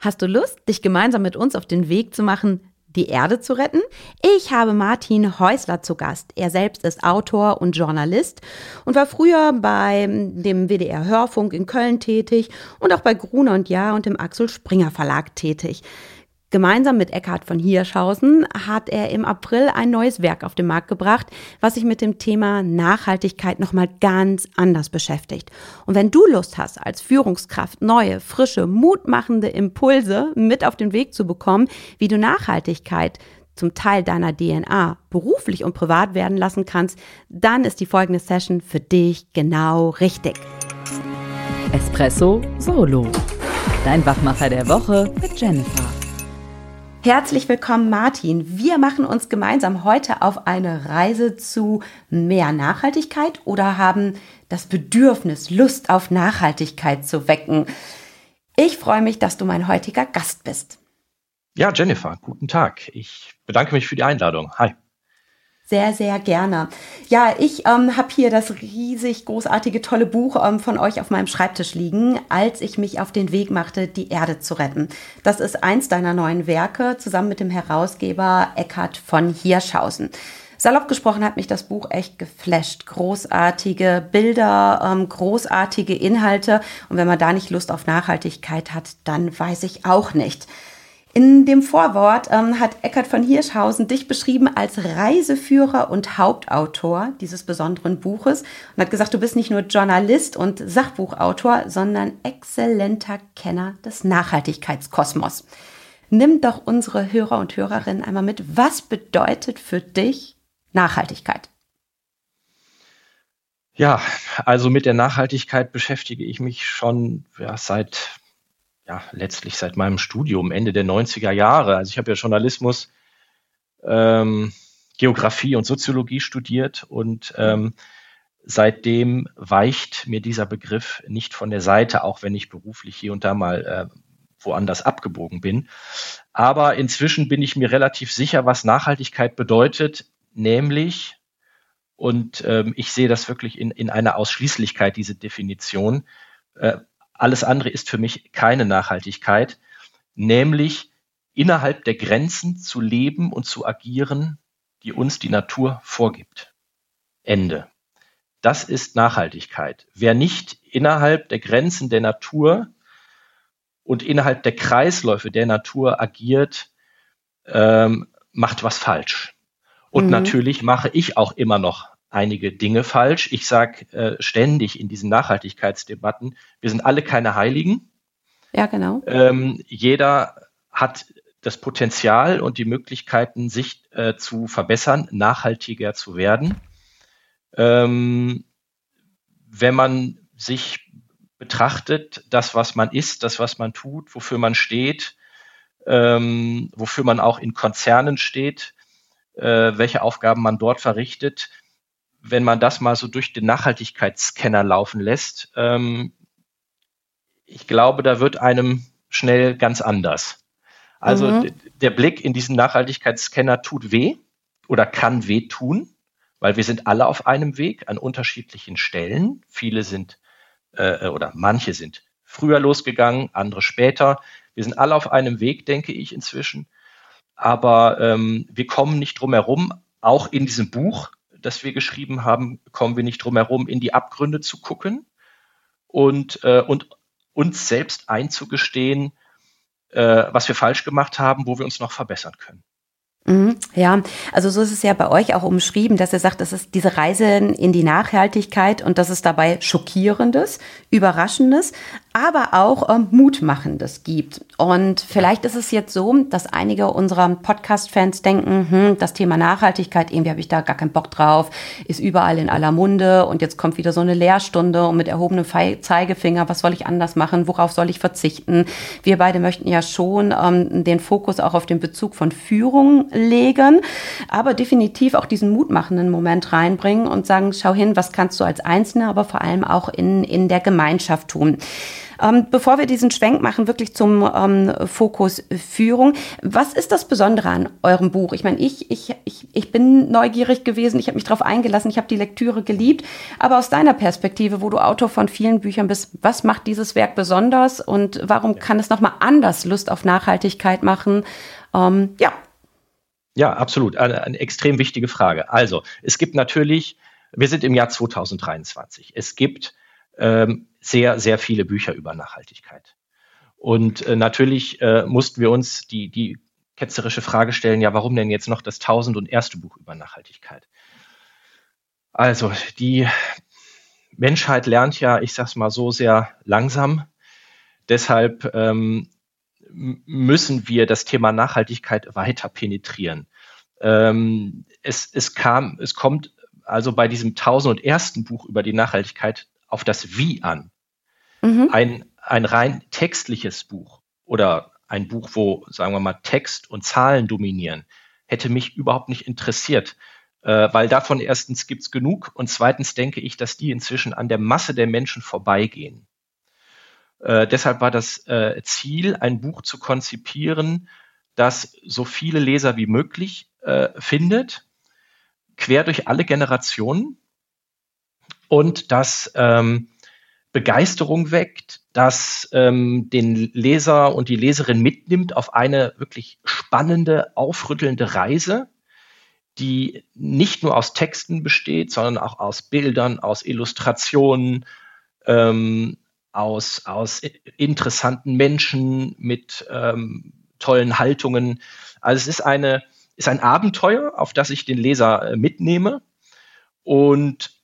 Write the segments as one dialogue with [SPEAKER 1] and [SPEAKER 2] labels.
[SPEAKER 1] Hast du Lust, dich gemeinsam mit uns auf den Weg zu machen, die Erde zu retten? Ich habe Martin Häusler zu Gast. Er selbst ist Autor und Journalist und war früher bei dem WDR Hörfunk in Köln tätig und auch bei Gruner und Jahr und dem Axel Springer Verlag tätig. Gemeinsam mit Eckhard von Hirschhausen hat er im April ein neues Werk auf den Markt gebracht, was sich mit dem Thema Nachhaltigkeit nochmal ganz anders beschäftigt. Und wenn du Lust hast, als Führungskraft neue, frische, mutmachende Impulse mit auf den Weg zu bekommen, wie du Nachhaltigkeit zum Teil deiner DNA beruflich und privat werden lassen kannst, dann ist die folgende Session für dich genau richtig.
[SPEAKER 2] Espresso Solo. Dein Wachmacher der Woche mit Jennifer.
[SPEAKER 1] Herzlich willkommen, Martin. Wir machen uns gemeinsam heute auf eine Reise zu mehr Nachhaltigkeit oder haben das Bedürfnis, Lust auf Nachhaltigkeit zu wecken. Ich freue mich, dass du mein heutiger Gast bist.
[SPEAKER 3] Ja, Jennifer, guten Tag. Ich bedanke mich für die Einladung. Hi.
[SPEAKER 1] Sehr, sehr gerne. Ja, ich ähm, habe hier das riesig großartige, tolle Buch ähm, von euch auf meinem Schreibtisch liegen, als ich mich auf den Weg machte, die Erde zu retten. Das ist eins deiner neuen Werke, zusammen mit dem Herausgeber Eckhard von Hirschhausen. Salopp gesprochen hat mich das Buch echt geflasht. Großartige Bilder, ähm, großartige Inhalte. Und wenn man da nicht Lust auf Nachhaltigkeit hat, dann weiß ich auch nicht. In dem Vorwort ähm, hat Eckhard von Hirschhausen dich beschrieben als Reiseführer und Hauptautor dieses besonderen Buches und hat gesagt, du bist nicht nur Journalist und Sachbuchautor, sondern exzellenter Kenner des Nachhaltigkeitskosmos. Nimm doch unsere Hörer und Hörerinnen einmal mit. Was bedeutet für dich Nachhaltigkeit?
[SPEAKER 3] Ja, also mit der Nachhaltigkeit beschäftige ich mich schon ja, seit ja, letztlich seit meinem Studium, Ende der 90er Jahre. Also ich habe ja Journalismus, ähm, Geografie und Soziologie studiert und ähm, seitdem weicht mir dieser Begriff nicht von der Seite, auch wenn ich beruflich hier und da mal äh, woanders abgebogen bin. Aber inzwischen bin ich mir relativ sicher, was Nachhaltigkeit bedeutet, nämlich, und ähm, ich sehe das wirklich in, in einer Ausschließlichkeit, diese Definition, äh, alles andere ist für mich keine Nachhaltigkeit, nämlich innerhalb der Grenzen zu leben und zu agieren, die uns die Natur vorgibt. Ende. Das ist Nachhaltigkeit. Wer nicht innerhalb der Grenzen der Natur und innerhalb der Kreisläufe der Natur agiert, ähm, macht was falsch. Und mhm. natürlich mache ich auch immer noch einige Dinge falsch. Ich sage äh, ständig in diesen Nachhaltigkeitsdebatten, wir sind alle keine Heiligen.
[SPEAKER 1] Ja, genau.
[SPEAKER 3] Ähm, jeder hat das Potenzial und die Möglichkeiten, sich äh, zu verbessern, nachhaltiger zu werden. Ähm, wenn man sich betrachtet, das, was man ist, das, was man tut, wofür man steht, ähm, wofür man auch in Konzernen steht, äh, welche Aufgaben man dort verrichtet, wenn man das mal so durch den Nachhaltigkeitsscanner laufen lässt, ähm, ich glaube, da wird einem schnell ganz anders. Also mhm. der Blick in diesen Nachhaltigkeitsscanner tut weh oder kann weh tun, weil wir sind alle auf einem Weg an unterschiedlichen Stellen. Viele sind äh, oder manche sind früher losgegangen, andere später. Wir sind alle auf einem Weg, denke ich inzwischen. Aber ähm, wir kommen nicht drum herum, auch in diesem Buch das wir geschrieben haben, kommen wir nicht drum herum, in die Abgründe zu gucken und, äh, und uns selbst einzugestehen, äh, was wir falsch gemacht haben, wo wir uns noch verbessern können.
[SPEAKER 1] Mhm, ja, also so ist es ja bei euch auch umschrieben, dass ihr sagt, das ist diese Reise in die Nachhaltigkeit und das ist dabei Schockierendes, Überraschendes, aber auch ähm, Mutmachendes gibt. Und vielleicht ist es jetzt so, dass einige unserer Podcast-Fans denken, hm, das Thema Nachhaltigkeit, irgendwie habe ich da gar keinen Bock drauf, ist überall in aller Munde und jetzt kommt wieder so eine Lehrstunde und mit erhobenem Zeigefinger, was soll ich anders machen, worauf soll ich verzichten? Wir beide möchten ja schon ähm, den Fokus auch auf den Bezug von Führung legen, aber definitiv auch diesen mutmachenden Moment reinbringen und sagen, schau hin, was kannst du als Einzelner, aber vor allem auch in, in der Gemeinschaft tun. Ähm, bevor wir diesen Schwenk machen, wirklich zum ähm, Fokus Führung. Was ist das Besondere an eurem Buch? Ich meine, ich, ich, ich, ich bin neugierig gewesen, ich habe mich darauf eingelassen, ich habe die Lektüre geliebt. Aber aus deiner Perspektive, wo du Autor von vielen Büchern bist, was macht dieses Werk besonders und warum ja. kann es nochmal anders Lust auf Nachhaltigkeit machen? Ähm, ja.
[SPEAKER 3] Ja, absolut. Eine, eine extrem wichtige Frage. Also, es gibt natürlich, wir sind im Jahr 2023. Es gibt ähm, sehr, sehr viele Bücher über Nachhaltigkeit. Und äh, natürlich äh, mussten wir uns die, die ketzerische Frage stellen, ja, warum denn jetzt noch das tausend und erste Buch über Nachhaltigkeit? Also, die Menschheit lernt ja, ich sag's mal so, sehr langsam. Deshalb ähm, müssen wir das Thema Nachhaltigkeit weiter penetrieren. Ähm, es, es kam, es kommt also bei diesem tausend und ersten Buch über die Nachhaltigkeit auf das Wie an. Mhm. Ein, ein rein textliches Buch oder ein Buch, wo, sagen wir mal, Text und Zahlen dominieren, hätte mich überhaupt nicht interessiert, äh, weil davon erstens gibt's genug und zweitens denke ich, dass die inzwischen an der Masse der Menschen vorbeigehen. Äh, deshalb war das äh, Ziel, ein Buch zu konzipieren, das so viele Leser wie möglich äh, findet, quer durch alle Generationen und das ähm, Begeisterung weckt, das ähm, den Leser und die Leserin mitnimmt auf eine wirklich spannende, aufrüttelnde Reise, die nicht nur aus Texten besteht, sondern auch aus Bildern, aus Illustrationen, ähm, aus, aus interessanten Menschen mit ähm, tollen Haltungen. Also es ist eine, ist ein Abenteuer, auf das ich den Leser äh, mitnehme und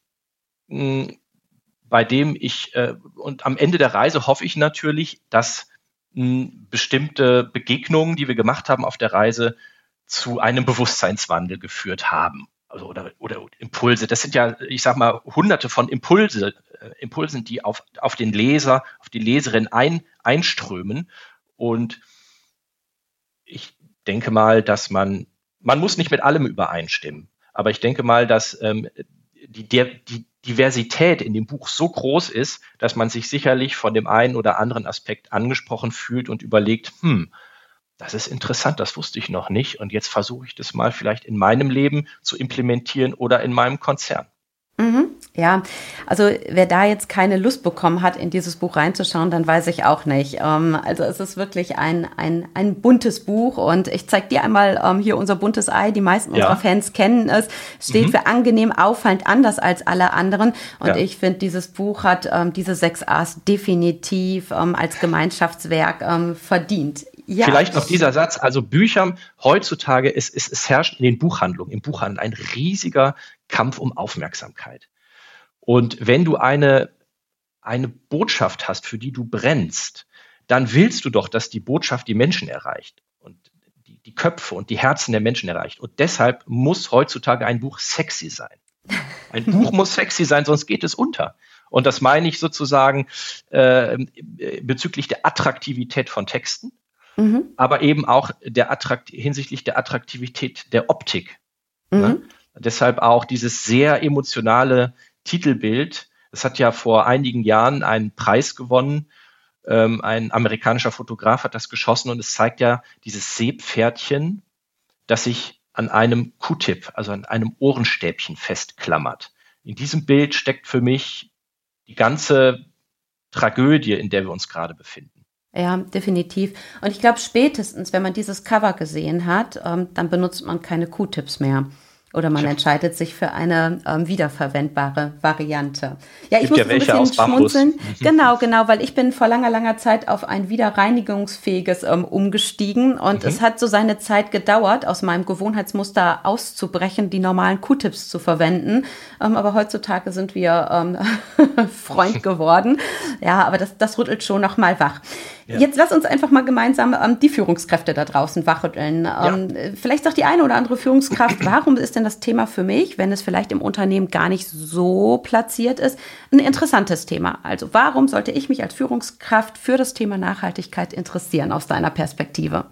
[SPEAKER 3] bei dem ich, äh, und am Ende der Reise hoffe ich natürlich, dass mh, bestimmte Begegnungen, die wir gemacht haben auf der Reise, zu einem Bewusstseinswandel geführt haben. Also, oder, oder Impulse. Das sind ja, ich sag mal, hunderte von Impulse, äh, Impulsen, die auf, auf den Leser, auf die Leserin ein, einströmen. Und ich denke mal, dass man, man muss nicht mit allem übereinstimmen. Aber ich denke mal, dass ähm, die, der, die Diversität in dem Buch so groß ist, dass man sich sicherlich von dem einen oder anderen Aspekt angesprochen fühlt und überlegt, hm, das ist interessant, das wusste ich noch nicht und jetzt versuche ich das mal vielleicht in meinem Leben zu implementieren oder in meinem Konzern.
[SPEAKER 1] Mhm. Ja, also wer da jetzt keine Lust bekommen hat, in dieses Buch reinzuschauen, dann weiß ich auch nicht. Ähm, also es ist wirklich ein, ein, ein buntes Buch und ich zeige dir einmal ähm, hier unser buntes Ei. Die meisten ja. unserer Fans kennen es. Steht mhm. für angenehm, auffallend, anders als alle anderen. Und ja. ich finde, dieses Buch hat ähm, diese sechs A's definitiv als Gemeinschaftswerk verdient.
[SPEAKER 3] Ja. Vielleicht noch dieser Satz. Also Bücher heutzutage, es, es, es herrscht in den Buchhandlungen, im Buchhandel ein riesiger Kampf um Aufmerksamkeit. Und wenn du eine, eine Botschaft hast, für die du brennst, dann willst du doch, dass die Botschaft die Menschen erreicht und die, die Köpfe und die Herzen der Menschen erreicht. Und deshalb muss heutzutage ein Buch sexy sein. Ein Buch muss sexy sein, sonst geht es unter. Und das meine ich sozusagen äh, bezüglich der Attraktivität von Texten, mhm. aber eben auch der Attrakt hinsichtlich der Attraktivität der Optik. Mhm. Ne? Deshalb auch dieses sehr emotionale Titelbild. Es hat ja vor einigen Jahren einen Preis gewonnen. Ähm, ein amerikanischer Fotograf hat das geschossen und es zeigt ja dieses Seepferdchen, das sich an einem Q-Tip, also an einem Ohrenstäbchen festklammert. In diesem Bild steckt für mich die ganze Tragödie, in der wir uns gerade befinden.
[SPEAKER 1] Ja, definitiv. Und ich glaube, spätestens, wenn man dieses Cover gesehen hat, ähm, dann benutzt man keine Q-Tips mehr. Oder man entscheidet sich für eine ähm, wiederverwendbare Variante.
[SPEAKER 3] Ja, ich Gibt muss ja welche ein bisschen schmunzeln. Mhm.
[SPEAKER 1] Genau, genau, weil ich bin vor langer, langer Zeit auf ein wiederreinigungsfähiges ähm, umgestiegen und mhm. es hat so seine Zeit gedauert, aus meinem Gewohnheitsmuster auszubrechen, die normalen Q-Tips zu verwenden. Ähm, aber heutzutage sind wir ähm, Freund geworden. Ja, aber das, das rüttelt schon noch mal wach. Ja. Jetzt lass uns einfach mal gemeinsam ähm, die Führungskräfte da draußen wachrütteln. Ähm, ja. Vielleicht sagt die eine oder andere Führungskraft, warum ist denn das Thema für mich, wenn es vielleicht im Unternehmen gar nicht so platziert ist, ein interessantes Thema? Also warum sollte ich mich als Führungskraft für das Thema Nachhaltigkeit interessieren aus deiner Perspektive?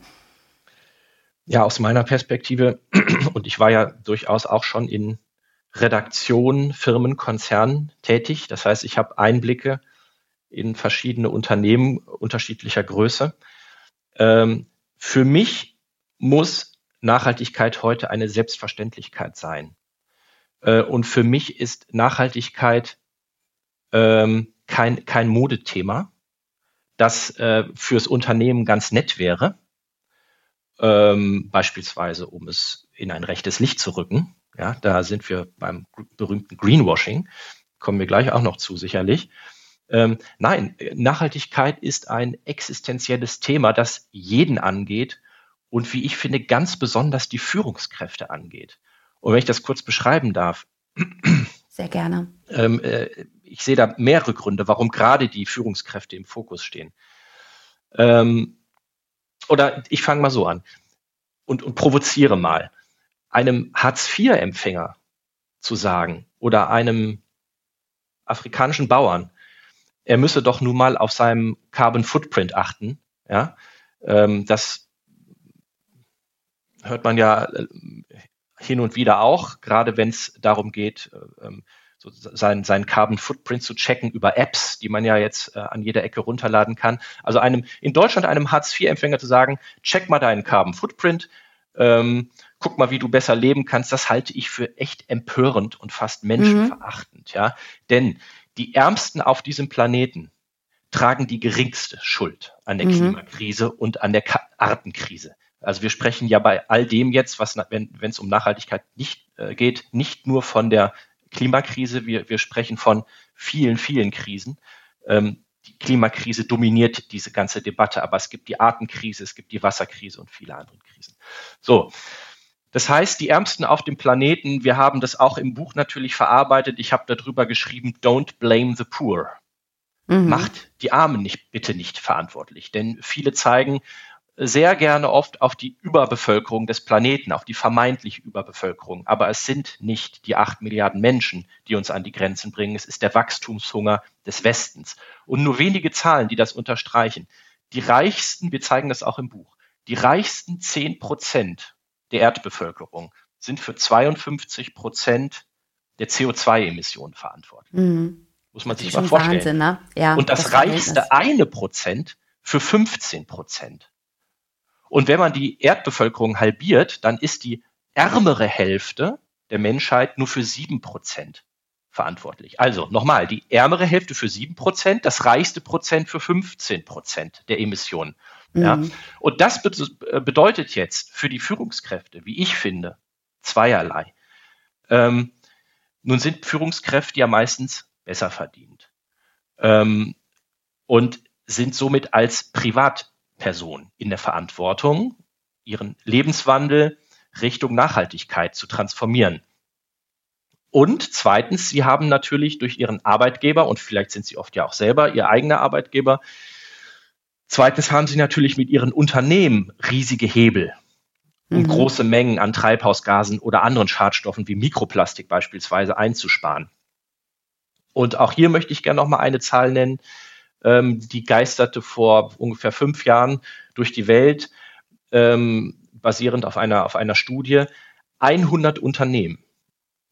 [SPEAKER 3] Ja, aus meiner Perspektive, und ich war ja durchaus auch schon in Redaktion, Firmen, Konzernen tätig. Das heißt, ich habe Einblicke in verschiedene Unternehmen unterschiedlicher Größe. Ähm, für mich muss Nachhaltigkeit heute eine Selbstverständlichkeit sein. Äh, und für mich ist Nachhaltigkeit ähm, kein, kein Modethema, das äh, fürs Unternehmen ganz nett wäre, ähm, beispielsweise um es in ein rechtes Licht zu rücken. Ja, da sind wir beim berühmten Greenwashing, kommen wir gleich auch noch zu sicherlich. Ähm, nein, Nachhaltigkeit ist ein existenzielles Thema, das jeden angeht und wie ich finde, ganz besonders die Führungskräfte angeht. Und wenn ich das kurz beschreiben darf.
[SPEAKER 1] Sehr gerne.
[SPEAKER 3] Ähm, äh, ich sehe da mehrere Gründe, warum gerade die Führungskräfte im Fokus stehen. Ähm, oder ich fange mal so an und, und provoziere mal. Einem Hartz-IV-Empfänger zu sagen oder einem afrikanischen Bauern, er müsse doch nun mal auf seinem Carbon Footprint achten. Ja, ähm, das hört man ja äh, hin und wieder auch, gerade wenn es darum geht, äh, ähm, so sein, seinen Carbon Footprint zu checken über Apps, die man ja jetzt äh, an jeder Ecke runterladen kann. Also einem in Deutschland einem Hartz-IV-Empfänger zu sagen, check mal deinen Carbon Footprint, ähm, guck mal, wie du besser leben kannst, das halte ich für echt empörend und fast menschenverachtend, mhm. ja. Denn die Ärmsten auf diesem Planeten tragen die geringste Schuld an der mhm. Klimakrise und an der Artenkrise. Also wir sprechen ja bei all dem jetzt, was wenn es um Nachhaltigkeit nicht äh, geht, nicht nur von der Klimakrise, wir, wir sprechen von vielen, vielen Krisen. Ähm, die Klimakrise dominiert diese ganze Debatte, aber es gibt die Artenkrise, es gibt die Wasserkrise und viele andere Krisen. So. Das heißt, die Ärmsten auf dem Planeten, wir haben das auch im Buch natürlich verarbeitet. Ich habe darüber geschrieben, don't blame the poor. Mhm. Macht die Armen nicht, bitte nicht verantwortlich. Denn viele zeigen, sehr gerne oft auf die Überbevölkerung des Planeten, auf die vermeintliche Überbevölkerung. Aber es sind nicht die acht Milliarden Menschen, die uns an die Grenzen bringen. Es ist der Wachstumshunger des Westens. Und nur wenige Zahlen, die das unterstreichen. Die reichsten, wir zeigen das auch im Buch, die reichsten zehn Prozent der Erdbevölkerung sind für 52 Prozent der CO2-Emissionen verantwortlich. Mhm. Muss man sich mal vorstellen. Wahnsinn, ne? ja, Und das, das reichste eine Prozent für 15 Prozent. Und wenn man die Erdbevölkerung halbiert, dann ist die ärmere Hälfte der Menschheit nur für sieben Prozent verantwortlich. Also nochmal, die ärmere Hälfte für sieben Prozent, das reichste Prozent für 15 Prozent der Emissionen. Mhm. Ja? Und das äh, bedeutet jetzt für die Führungskräfte, wie ich finde, zweierlei. Ähm, nun sind Führungskräfte ja meistens besser verdient ähm, und sind somit als Privat Person in der Verantwortung, ihren Lebenswandel Richtung Nachhaltigkeit zu transformieren. Und zweitens, sie haben natürlich durch ihren Arbeitgeber, und vielleicht sind sie oft ja auch selber ihr eigener Arbeitgeber, zweitens haben sie natürlich mit ihren Unternehmen riesige Hebel, um mhm. große Mengen an Treibhausgasen oder anderen Schadstoffen wie Mikroplastik beispielsweise einzusparen. Und auch hier möchte ich gerne noch mal eine Zahl nennen ähm, die geisterte vor ungefähr fünf Jahren durch die Welt, ähm, basierend auf einer, auf einer Studie. 100 Unternehmen,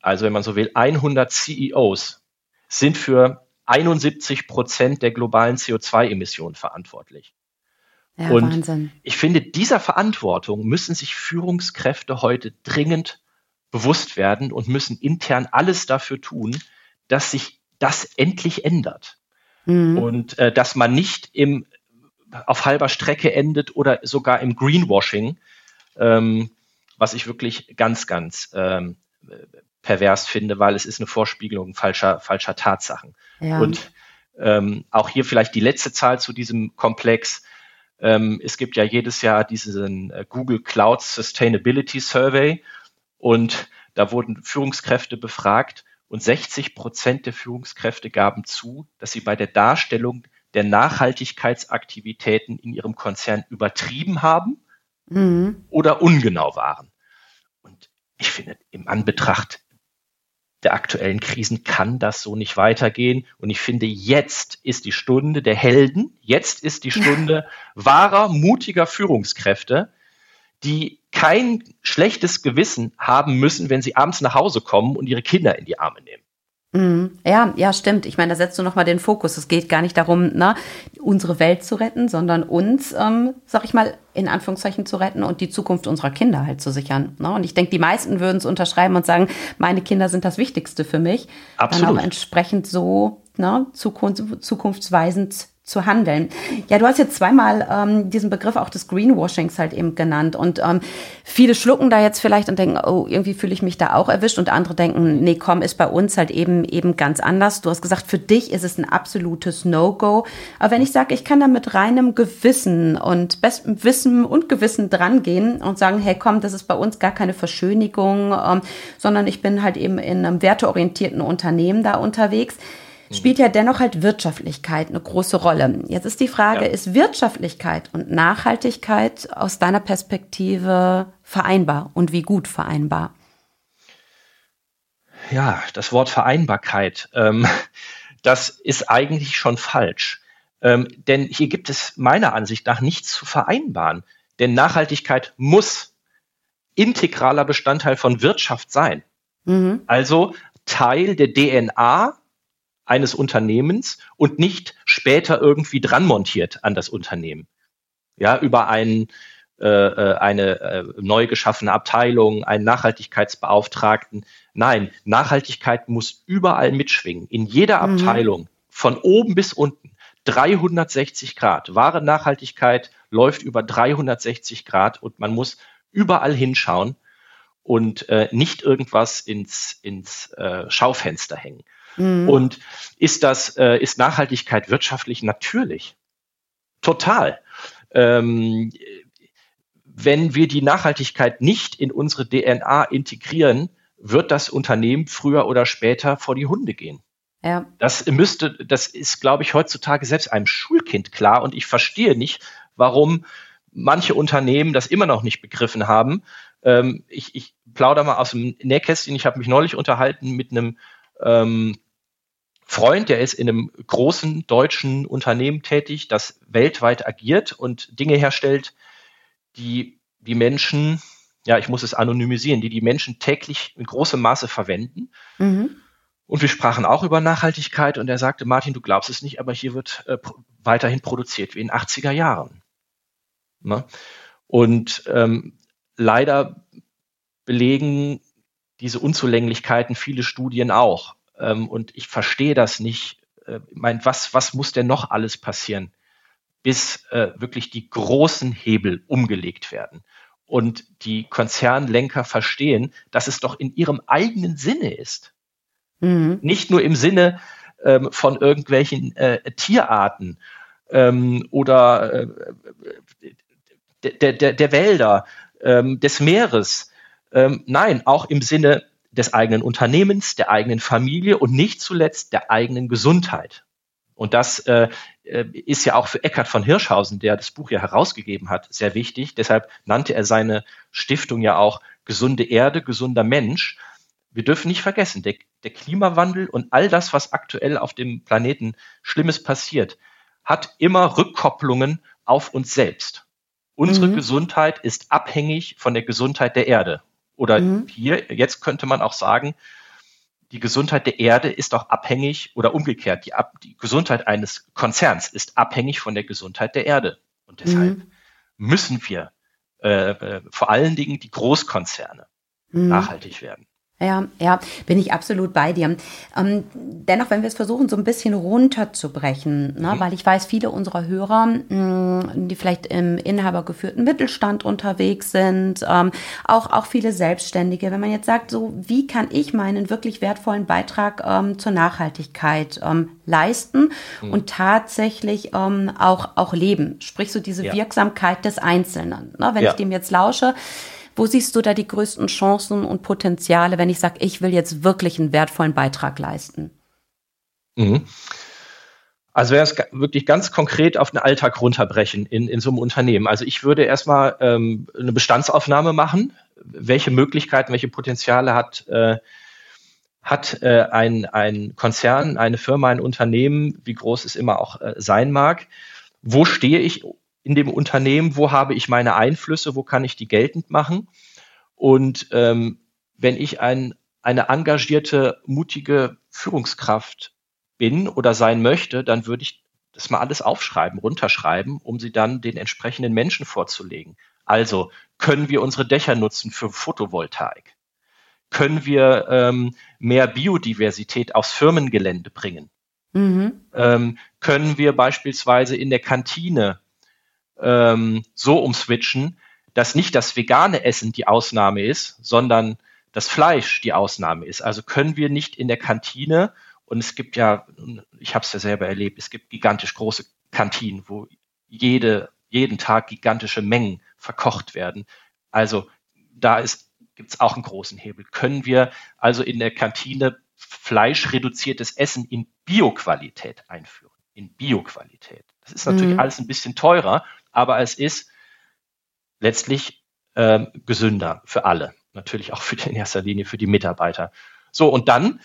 [SPEAKER 3] also wenn man so will, 100 CEOs sind für 71 Prozent der globalen CO2-Emissionen verantwortlich. Ja, und Wahnsinn. ich finde, dieser Verantwortung müssen sich Führungskräfte heute dringend bewusst werden und müssen intern alles dafür tun, dass sich das endlich ändert. Mhm. Und äh, dass man nicht im, auf halber Strecke endet oder sogar im Greenwashing, ähm, was ich wirklich ganz, ganz ähm, pervers finde, weil es ist eine Vorspiegelung falscher, falscher Tatsachen. Ja. Und ähm, auch hier vielleicht die letzte Zahl zu diesem Komplex. Ähm, es gibt ja jedes Jahr diesen äh, Google Cloud Sustainability Survey und da wurden Führungskräfte befragt und 60 Prozent der Führungskräfte gaben zu, dass sie bei der Darstellung der Nachhaltigkeitsaktivitäten in ihrem Konzern übertrieben haben mhm. oder ungenau waren. Und ich finde, im Anbetracht der aktuellen Krisen kann das so nicht weitergehen. Und ich finde, jetzt ist die Stunde der Helden, jetzt ist die Stunde wahrer, mutiger Führungskräfte, die kein schlechtes Gewissen haben müssen, wenn sie abends nach Hause kommen und ihre Kinder in die Arme nehmen.
[SPEAKER 1] Mhm. Ja, ja, stimmt. Ich meine, da setzt du nochmal den Fokus. Es geht gar nicht darum, ne, unsere Welt zu retten, sondern uns, ähm, sag ich mal, in Anführungszeichen zu retten und die Zukunft unserer Kinder halt zu sichern. Ne? Und ich denke, die meisten würden es unterschreiben und sagen, meine Kinder sind das Wichtigste für mich. Absolut. Dann auch entsprechend so ne, zukunft, zukunftsweisend zu handeln. Ja, du hast jetzt zweimal ähm, diesen Begriff auch des Greenwashings halt eben genannt und ähm, viele schlucken da jetzt vielleicht und denken, oh, irgendwie fühle ich mich da auch erwischt und andere denken, nee, komm, ist bei uns halt eben eben ganz anders. Du hast gesagt, für dich ist es ein absolutes No-Go. Aber wenn ich sage, ich kann da mit reinem Gewissen und bestem Wissen und Gewissen drangehen und sagen, hey, komm, das ist bei uns gar keine Verschönigung, ähm, sondern ich bin halt eben in einem werteorientierten Unternehmen da unterwegs. Spielt ja dennoch halt Wirtschaftlichkeit eine große Rolle. Jetzt ist die Frage, ja. ist Wirtschaftlichkeit und Nachhaltigkeit aus deiner Perspektive vereinbar und wie gut vereinbar?
[SPEAKER 3] Ja, das Wort Vereinbarkeit, ähm, das ist eigentlich schon falsch. Ähm, denn hier gibt es meiner Ansicht nach nichts zu vereinbaren. Denn Nachhaltigkeit muss integraler Bestandteil von Wirtschaft sein. Mhm. Also Teil der DNA eines Unternehmens und nicht später irgendwie dran montiert an das Unternehmen. Ja, über einen, äh, äh, eine äh, neu geschaffene Abteilung, einen Nachhaltigkeitsbeauftragten. Nein, Nachhaltigkeit muss überall mitschwingen, in jeder mhm. Abteilung, von oben bis unten. 360 Grad. Wahre Nachhaltigkeit läuft über 360 Grad und man muss überall hinschauen und äh, nicht irgendwas ins, ins äh, Schaufenster hängen. Mhm. Und ist das, äh, ist Nachhaltigkeit wirtschaftlich? Natürlich. Total. Ähm, wenn wir die Nachhaltigkeit nicht in unsere DNA integrieren, wird das Unternehmen früher oder später vor die Hunde gehen. Ja. Das müsste, das ist, glaube ich, heutzutage selbst einem Schulkind klar. Und ich verstehe nicht, warum manche Unternehmen das immer noch nicht begriffen haben. Ähm, ich, ich plaudere mal aus dem Nähkästchen. Ich habe mich neulich unterhalten mit einem ähm, Freund, der ist in einem großen deutschen Unternehmen tätig, das weltweit agiert und Dinge herstellt, die die Menschen, ja, ich muss es anonymisieren, die die Menschen täglich in großem Maße verwenden. Mhm. Und wir sprachen auch über Nachhaltigkeit und er sagte, Martin, du glaubst es nicht, aber hier wird äh, weiterhin produziert wie in 80er Jahren. Ne? Und ähm, leider belegen diese Unzulänglichkeiten viele Studien auch. Ähm, und ich verstehe das nicht. Äh, mein, was, was muss denn noch alles passieren, bis äh, wirklich die großen Hebel umgelegt werden? Und die Konzernlenker verstehen, dass es doch in ihrem eigenen Sinne ist. Mhm. Nicht nur im Sinne ähm, von irgendwelchen äh, Tierarten ähm, oder äh, der, der, der Wälder, ähm, des Meeres. Ähm, nein, auch im Sinne des eigenen Unternehmens, der eigenen Familie und nicht zuletzt der eigenen Gesundheit. Und das äh, äh, ist ja auch für Eckhard von Hirschhausen, der das Buch ja herausgegeben hat, sehr wichtig. Deshalb nannte er seine Stiftung ja auch gesunde Erde, gesunder Mensch. Wir dürfen nicht vergessen, der, der Klimawandel und all das, was aktuell auf dem Planeten Schlimmes passiert, hat immer Rückkopplungen auf uns selbst. Unsere mhm. Gesundheit ist abhängig von der Gesundheit der Erde. Oder mhm. hier, jetzt könnte man auch sagen, die Gesundheit der Erde ist auch abhängig oder umgekehrt, die, die Gesundheit eines Konzerns ist abhängig von der Gesundheit der Erde. Und deshalb mhm. müssen wir äh, äh vor allen Dingen die Großkonzerne mhm. nachhaltig werden.
[SPEAKER 1] Ja, ja, bin ich absolut bei dir. Ähm, dennoch, wenn wir es versuchen, so ein bisschen runterzubrechen, ne, mhm. weil ich weiß, viele unserer Hörer, mh, mm, die vielleicht im inhabergeführten Mittelstand unterwegs sind, ähm, auch, auch viele Selbstständige, wenn man jetzt sagt, so, wie kann ich meinen wirklich wertvollen Beitrag ähm, zur Nachhaltigkeit ähm, leisten mhm. und tatsächlich ähm, auch, auch leben? Sprich, so diese ja. Wirksamkeit des Einzelnen. Ne, wenn ja. ich dem jetzt lausche, wo siehst du da die größten Chancen und Potenziale, wenn ich sage, ich will jetzt wirklich einen wertvollen Beitrag leisten?
[SPEAKER 3] Mhm. Also wäre es wirklich ganz konkret auf den Alltag runterbrechen in, in so einem Unternehmen. Also ich würde erstmal ähm, eine Bestandsaufnahme machen. Welche Möglichkeiten, welche Potenziale hat, äh, hat äh, ein, ein Konzern, eine Firma, ein Unternehmen, wie groß es immer auch äh, sein mag? Wo stehe ich in dem Unternehmen, wo habe ich meine Einflüsse, wo kann ich die geltend machen. Und ähm, wenn ich ein eine engagierte, mutige Führungskraft bin oder sein möchte, dann würde ich das mal alles aufschreiben, runterschreiben, um sie dann den entsprechenden Menschen vorzulegen. Also können wir unsere Dächer nutzen für Photovoltaik? Können wir ähm, mehr Biodiversität aufs Firmengelände bringen? Mhm. Ähm, können wir beispielsweise in der Kantine ähm, so umswitchen, dass nicht das vegane Essen die Ausnahme ist, sondern das Fleisch die Ausnahme ist. Also können wir nicht in der Kantine, und es gibt ja, ich habe es ja selber erlebt, es gibt gigantisch große Kantinen, wo jede, jeden Tag gigantische Mengen verkocht werden. Also da gibt es auch einen großen Hebel. Können wir also in der Kantine fleischreduziertes Essen in Bioqualität einführen? In Bioqualität. Das ist natürlich mhm. alles ein bisschen teurer, aber es ist letztlich äh, gesünder für alle. Natürlich auch für die, in erster Linie für die Mitarbeiter. So, und dann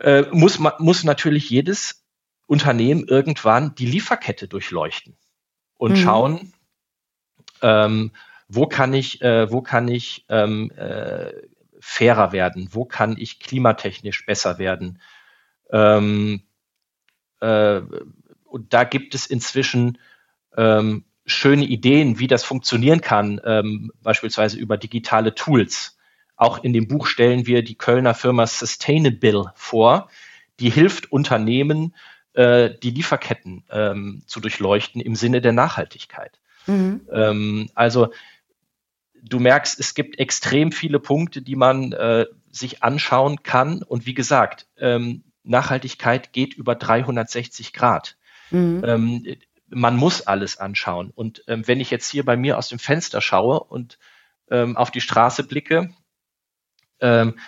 [SPEAKER 3] äh, muss, man, muss natürlich jedes Unternehmen irgendwann die Lieferkette durchleuchten und mhm. schauen, ähm, wo kann ich, äh, wo kann ich ähm, äh, fairer werden, wo kann ich klimatechnisch besser werden. Ähm, äh, und da gibt es inzwischen ähm, schöne Ideen, wie das funktionieren kann, ähm, beispielsweise über digitale Tools. Auch in dem Buch stellen wir die Kölner Firma Sustainable vor, die hilft Unternehmen, äh, die Lieferketten ähm, zu durchleuchten im Sinne der Nachhaltigkeit. Mhm. Ähm, also du merkst, es gibt extrem viele Punkte, die man äh, sich anschauen kann. Und wie gesagt, ähm, Nachhaltigkeit geht über 360 Grad. Mhm. Ähm, man muss alles anschauen. Und ähm, wenn ich jetzt hier bei mir aus dem Fenster schaue und ähm, auf die Straße blicke, ähm,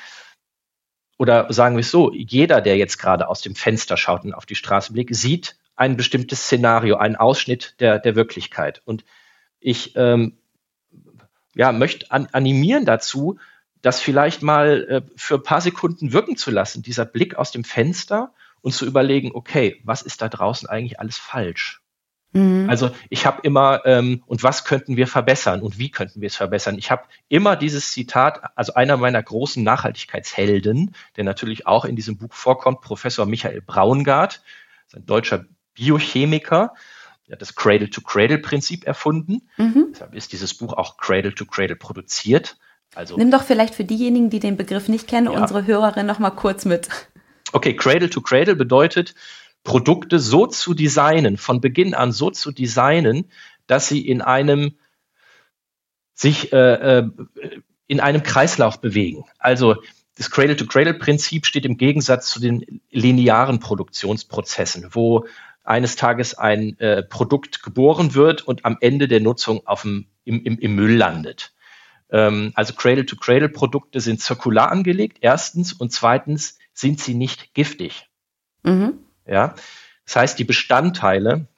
[SPEAKER 3] oder sagen wir es so, jeder, der jetzt gerade aus dem Fenster schaut und auf die Straße blickt, sieht ein bestimmtes Szenario, einen Ausschnitt der, der Wirklichkeit. Und ich ähm, ja, möchte an, animieren dazu, das vielleicht mal äh, für ein paar Sekunden wirken zu lassen, dieser Blick aus dem Fenster und zu überlegen, okay, was ist da draußen eigentlich alles falsch? Mhm. Also ich habe immer, ähm, und was könnten wir verbessern und wie könnten wir es verbessern? Ich habe immer dieses Zitat, also einer meiner großen Nachhaltigkeitshelden, der natürlich auch in diesem Buch vorkommt, Professor Michael Braungart, ein deutscher Biochemiker, der hat das Cradle-to-Cradle-Prinzip erfunden. Mhm. Deshalb ist dieses Buch auch Cradle-to-Cradle -Cradle produziert.
[SPEAKER 1] Also, Nimm doch vielleicht für diejenigen, die den Begriff nicht kennen, ja. unsere Hörerin noch mal kurz mit.
[SPEAKER 3] Okay, Cradle-to-Cradle -Cradle bedeutet, Produkte so zu designen, von Beginn an so zu designen, dass sie in einem sich äh, äh, in einem Kreislauf bewegen. Also das Cradle-to-Cradle-Prinzip steht im Gegensatz zu den linearen Produktionsprozessen, wo eines Tages ein äh, Produkt geboren wird und am Ende der Nutzung auf dem, im, im, im Müll landet. Ähm, also Cradle-to-Cradle-Produkte sind zirkular angelegt, erstens, und zweitens sind sie nicht giftig. Mhm. Ja? Das heißt, die Bestandteile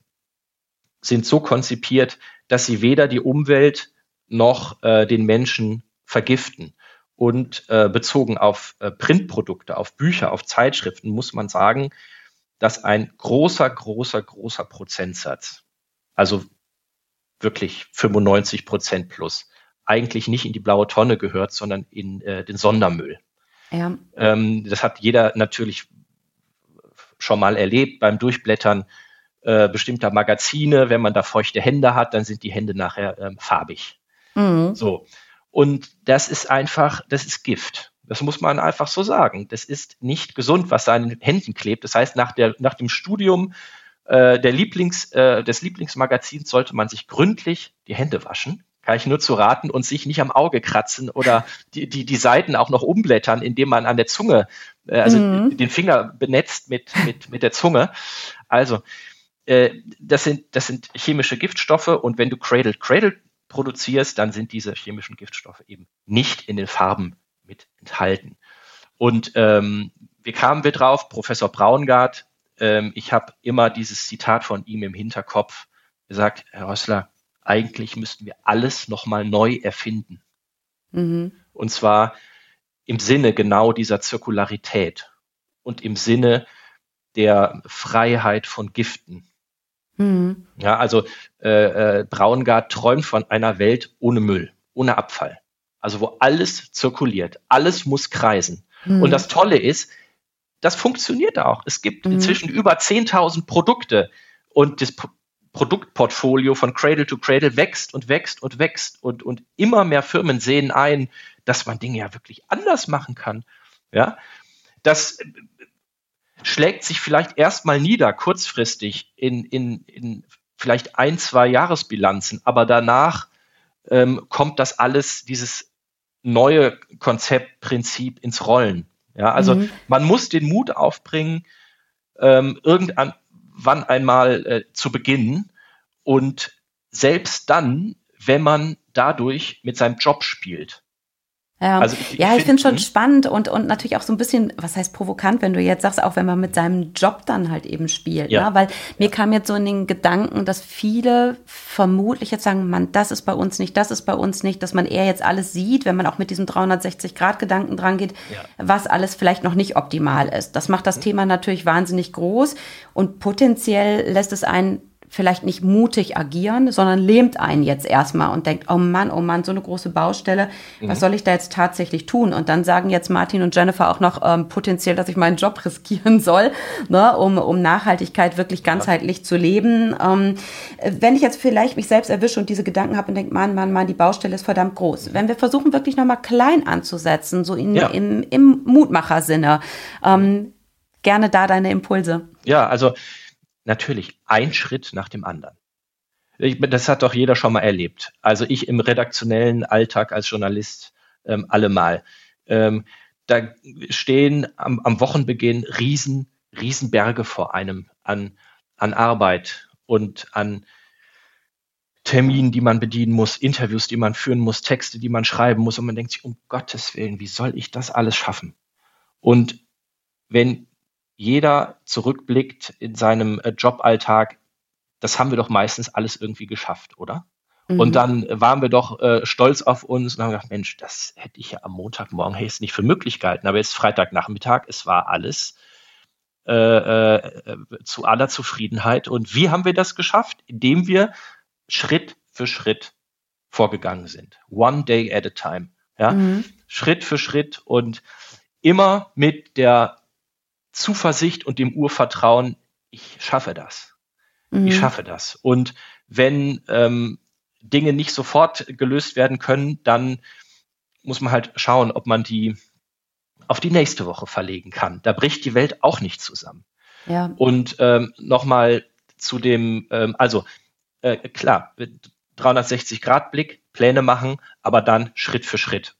[SPEAKER 3] sind so konzipiert, dass sie weder die Umwelt noch äh, den Menschen vergiften. Und äh, bezogen auf äh, Printprodukte, auf Bücher, auf Zeitschriften muss man sagen, dass ein großer, großer, großer Prozentsatz, also wirklich 95 Prozent plus, eigentlich nicht in die blaue Tonne gehört, sondern in äh, den Sondermüll. Ja. Ähm, das hat jeder natürlich schon mal erlebt beim Durchblättern äh, bestimmter Magazine. Wenn man da feuchte Hände hat, dann sind die Hände nachher ähm, farbig. Mhm. So. Und das ist einfach, das ist Gift. Das muss man einfach so sagen. Das ist nicht gesund, was den Händen klebt. Das heißt, nach, der, nach dem Studium äh, der Lieblings, äh, des Lieblingsmagazins sollte man sich gründlich die Hände waschen kann ich nur zu raten und sich nicht am Auge kratzen oder die, die, die Seiten auch noch umblättern, indem man an der Zunge, äh, also mhm. den Finger benetzt mit, mit, mit der Zunge. Also, äh, das, sind, das sind chemische Giftstoffe und wenn du Cradle Cradle produzierst, dann sind diese chemischen Giftstoffe eben nicht in den Farben mit enthalten. Und ähm, wie kamen wir drauf? Professor Braungart, ähm, ich habe immer dieses Zitat von ihm im Hinterkopf gesagt, Herr Rössler, eigentlich müssten wir alles nochmal neu erfinden. Mhm. Und zwar im Sinne genau dieser Zirkularität und im Sinne der Freiheit von Giften. Mhm. Ja, also äh, äh, Braungart träumt von einer Welt ohne Müll, ohne Abfall. Also wo alles zirkuliert, alles muss kreisen. Mhm. Und das Tolle ist, das funktioniert auch. Es gibt mhm. inzwischen über 10.000 Produkte und das Produktportfolio von Cradle to Cradle wächst und wächst und wächst und, und immer mehr Firmen sehen ein, dass man Dinge ja wirklich anders machen kann. Ja, das schlägt sich vielleicht erstmal nieder, kurzfristig in, in, in vielleicht ein, zwei Jahresbilanzen, aber danach ähm, kommt das alles, dieses neue Konzeptprinzip ins Rollen. Ja, also mhm. man muss den Mut aufbringen, ähm, irgendwann einmal äh, zu beginnen und selbst dann, wenn man dadurch mit seinem Job spielt.
[SPEAKER 1] Ja, also ich, ja, ich, ich finde schon hm? spannend und, und natürlich auch so ein bisschen, was heißt provokant, wenn du jetzt sagst, auch wenn man mit seinem Job dann halt eben spielt. Ja. Ne? Weil mir kam jetzt so in den Gedanken, dass viele vermutlich jetzt sagen, man, das ist bei uns nicht, das ist bei uns nicht, dass man eher jetzt alles sieht, wenn man auch mit diesem 360-Grad-Gedanken dran geht, ja. was alles vielleicht noch nicht optimal ist. Das macht das mhm. Thema natürlich wahnsinnig groß und potenziell lässt es einen vielleicht nicht mutig agieren, sondern lähmt einen jetzt erstmal und denkt, oh Mann, oh Mann, so eine große Baustelle, mhm. was soll ich da jetzt tatsächlich tun? Und dann sagen jetzt Martin und Jennifer auch noch ähm, potenziell, dass ich meinen Job riskieren soll, ne, um, um Nachhaltigkeit wirklich ganzheitlich ja. zu leben. Ähm, wenn ich jetzt vielleicht mich selbst erwische und diese Gedanken habe und denke, Mann, Mann, Mann, die Baustelle ist verdammt groß. Wenn wir versuchen, wirklich nochmal klein anzusetzen, so in, ja. im, im Mutmachersinne, ähm, gerne da deine Impulse.
[SPEAKER 3] Ja, also natürlich ein Schritt nach dem anderen. Ich, das hat doch jeder schon mal erlebt. Also ich im redaktionellen Alltag als Journalist ähm, allemal. Ähm, da stehen am, am Wochenbeginn riesen, Riesenberge vor einem an, an Arbeit und an Terminen, die man bedienen muss, Interviews, die man führen muss, Texte, die man schreiben muss. Und man denkt sich, um Gottes Willen, wie soll ich das alles schaffen? Und wenn jeder zurückblickt in seinem äh, Joballtag, das haben wir doch meistens alles irgendwie geschafft, oder? Mhm. Und dann waren wir doch äh, stolz auf uns und haben gedacht, Mensch, das hätte ich ja am Montagmorgen hey, nicht für möglich gehalten. Aber jetzt Freitagnachmittag, es war alles äh, äh, zu aller Zufriedenheit. Und wie haben wir das geschafft? Indem wir Schritt für Schritt vorgegangen sind. One day at a time. Ja? Mhm. Schritt für Schritt und immer mit der Zuversicht und dem Urvertrauen, ich schaffe das. Mhm. Ich schaffe das. Und wenn ähm, Dinge nicht sofort gelöst werden können, dann muss man halt schauen, ob man die auf die nächste Woche verlegen kann. Da bricht die Welt auch nicht zusammen. Ja. Und ähm, nochmal zu dem, ähm, also äh, klar, 360-Grad-Blick, Pläne machen, aber dann Schritt für Schritt.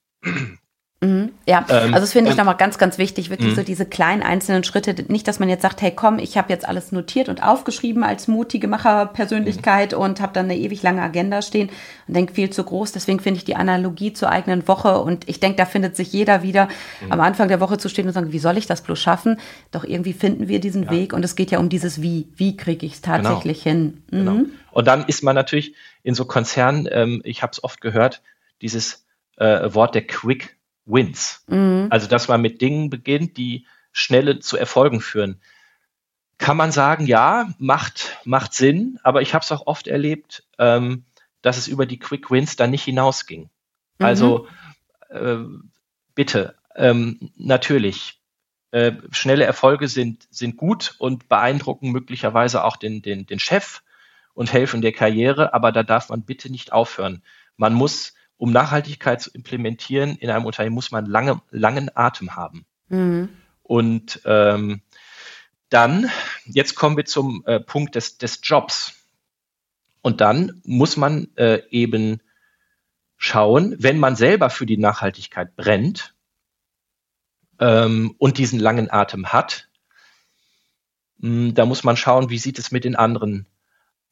[SPEAKER 1] Ja, ähm, also das finde ich nochmal ganz, ganz wichtig, wirklich so mhm. diese kleinen einzelnen Schritte. Nicht, dass man jetzt sagt, hey komm, ich habe jetzt alles notiert und aufgeschrieben als mutige Macherpersönlichkeit mhm. und habe dann eine ewig lange Agenda stehen und denke viel zu groß. Deswegen finde ich die Analogie zur eigenen Woche und ich denke, da findet sich jeder wieder, mhm. am Anfang der Woche zu stehen und sagen, wie soll ich das bloß schaffen? Doch irgendwie finden wir diesen ja. Weg und es geht ja um dieses Wie. Wie kriege ich es tatsächlich genau. hin?
[SPEAKER 3] Genau. Mhm. Und dann ist man natürlich in so Konzernen, ähm, ich habe es oft gehört, dieses äh, Wort der Quick Wins. Mhm. Also, dass man mit Dingen beginnt, die schnelle zu Erfolgen führen. Kann man sagen, ja, macht, macht Sinn, aber ich habe es auch oft erlebt, ähm, dass es über die Quick Wins dann nicht hinausging. Mhm. Also äh, bitte, ähm, natürlich, äh, schnelle Erfolge sind, sind gut und beeindrucken möglicherweise auch den, den, den Chef und helfen der Karriere, aber da darf man bitte nicht aufhören. Man muss um Nachhaltigkeit zu implementieren in einem Unternehmen, muss man lange, langen Atem haben. Mhm. Und ähm, dann, jetzt kommen wir zum äh, Punkt des, des Jobs. Und dann muss man äh, eben schauen, wenn man selber für die Nachhaltigkeit brennt ähm, und diesen langen Atem hat, mh, hm, da muss man schauen, wie sieht es mit den anderen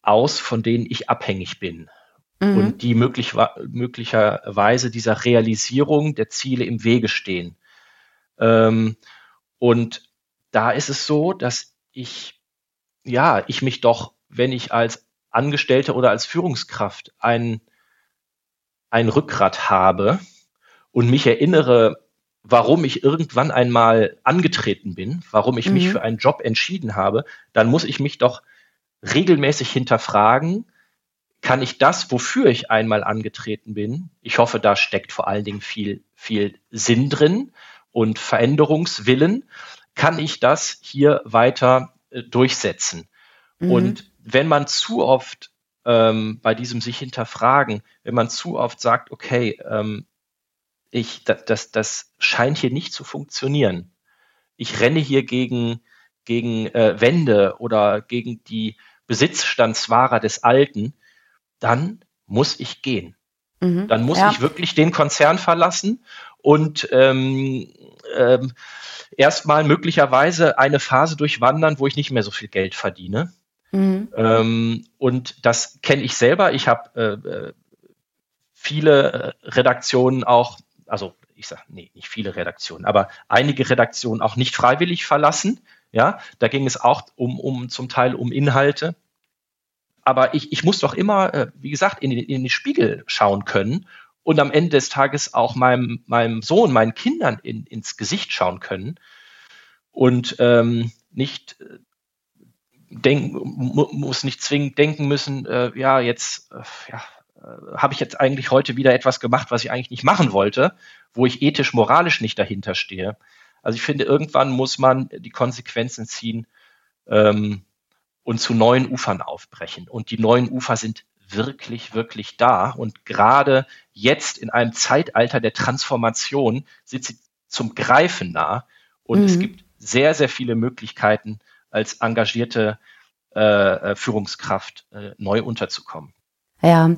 [SPEAKER 3] aus, von denen ich abhängig bin mhm. und die möglich, möglicherweise dieser Realisierung der Ziele im Wege stehen. Ähm, und da ist es so, dass ich, ja, ich mich doch, wenn ich als Angestellte oder als Führungskraft ein, ein Rückgrat habe und mich erinnere, warum ich irgendwann einmal angetreten bin, warum ich mhm. mich für einen Job entschieden habe, dann muss ich mich doch regelmäßig hinterfragen, kann ich das, wofür ich einmal angetreten bin, ich hoffe, da steckt vor allen Dingen viel, viel Sinn drin und Veränderungswillen, kann ich das hier weiter äh, durchsetzen. Mhm. Und wenn man zu oft ähm, bei diesem sich hinterfragen, wenn man zu oft sagt, okay, ähm, ich, das, das, das scheint hier nicht zu funktionieren. Ich renne hier gegen, gegen äh, Wände oder gegen die Besitzstandswahrer des Alten, dann muss ich gehen. Mhm, dann muss ja. ich wirklich den Konzern verlassen und ähm, ähm, erstmal möglicherweise eine Phase durchwandern, wo ich nicht mehr so viel Geld verdiene. Mhm. Ähm, und das kenne ich selber. Ich habe äh, äh viele äh, Redaktionen auch, also ich sage, nee, nicht viele Redaktionen, aber einige Redaktionen auch nicht freiwillig verlassen. Ja, da ging es auch um, um zum Teil um Inhalte. Aber ich, ich muss doch immer, äh, wie gesagt, in, in den Spiegel schauen können und am Ende des Tages auch meinem, meinem Sohn, meinen Kindern in, ins Gesicht schauen können und ähm, nicht äh, denken, muss nicht zwingend denken müssen, äh, ja, jetzt, äh, ja, äh, habe ich jetzt eigentlich heute wieder etwas gemacht, was ich eigentlich nicht machen wollte, wo ich ethisch, moralisch nicht dahinter stehe. Also ich finde, irgendwann muss man die Konsequenzen ziehen ähm, und zu neuen Ufern aufbrechen. Und die neuen Ufer sind wirklich, wirklich da. Und gerade jetzt in einem Zeitalter der Transformation sind sie zum Greifen nah. Und mhm. es gibt sehr, sehr viele Möglichkeiten, als engagierte äh, äh, Führungskraft äh, neu unterzukommen.
[SPEAKER 1] Ja,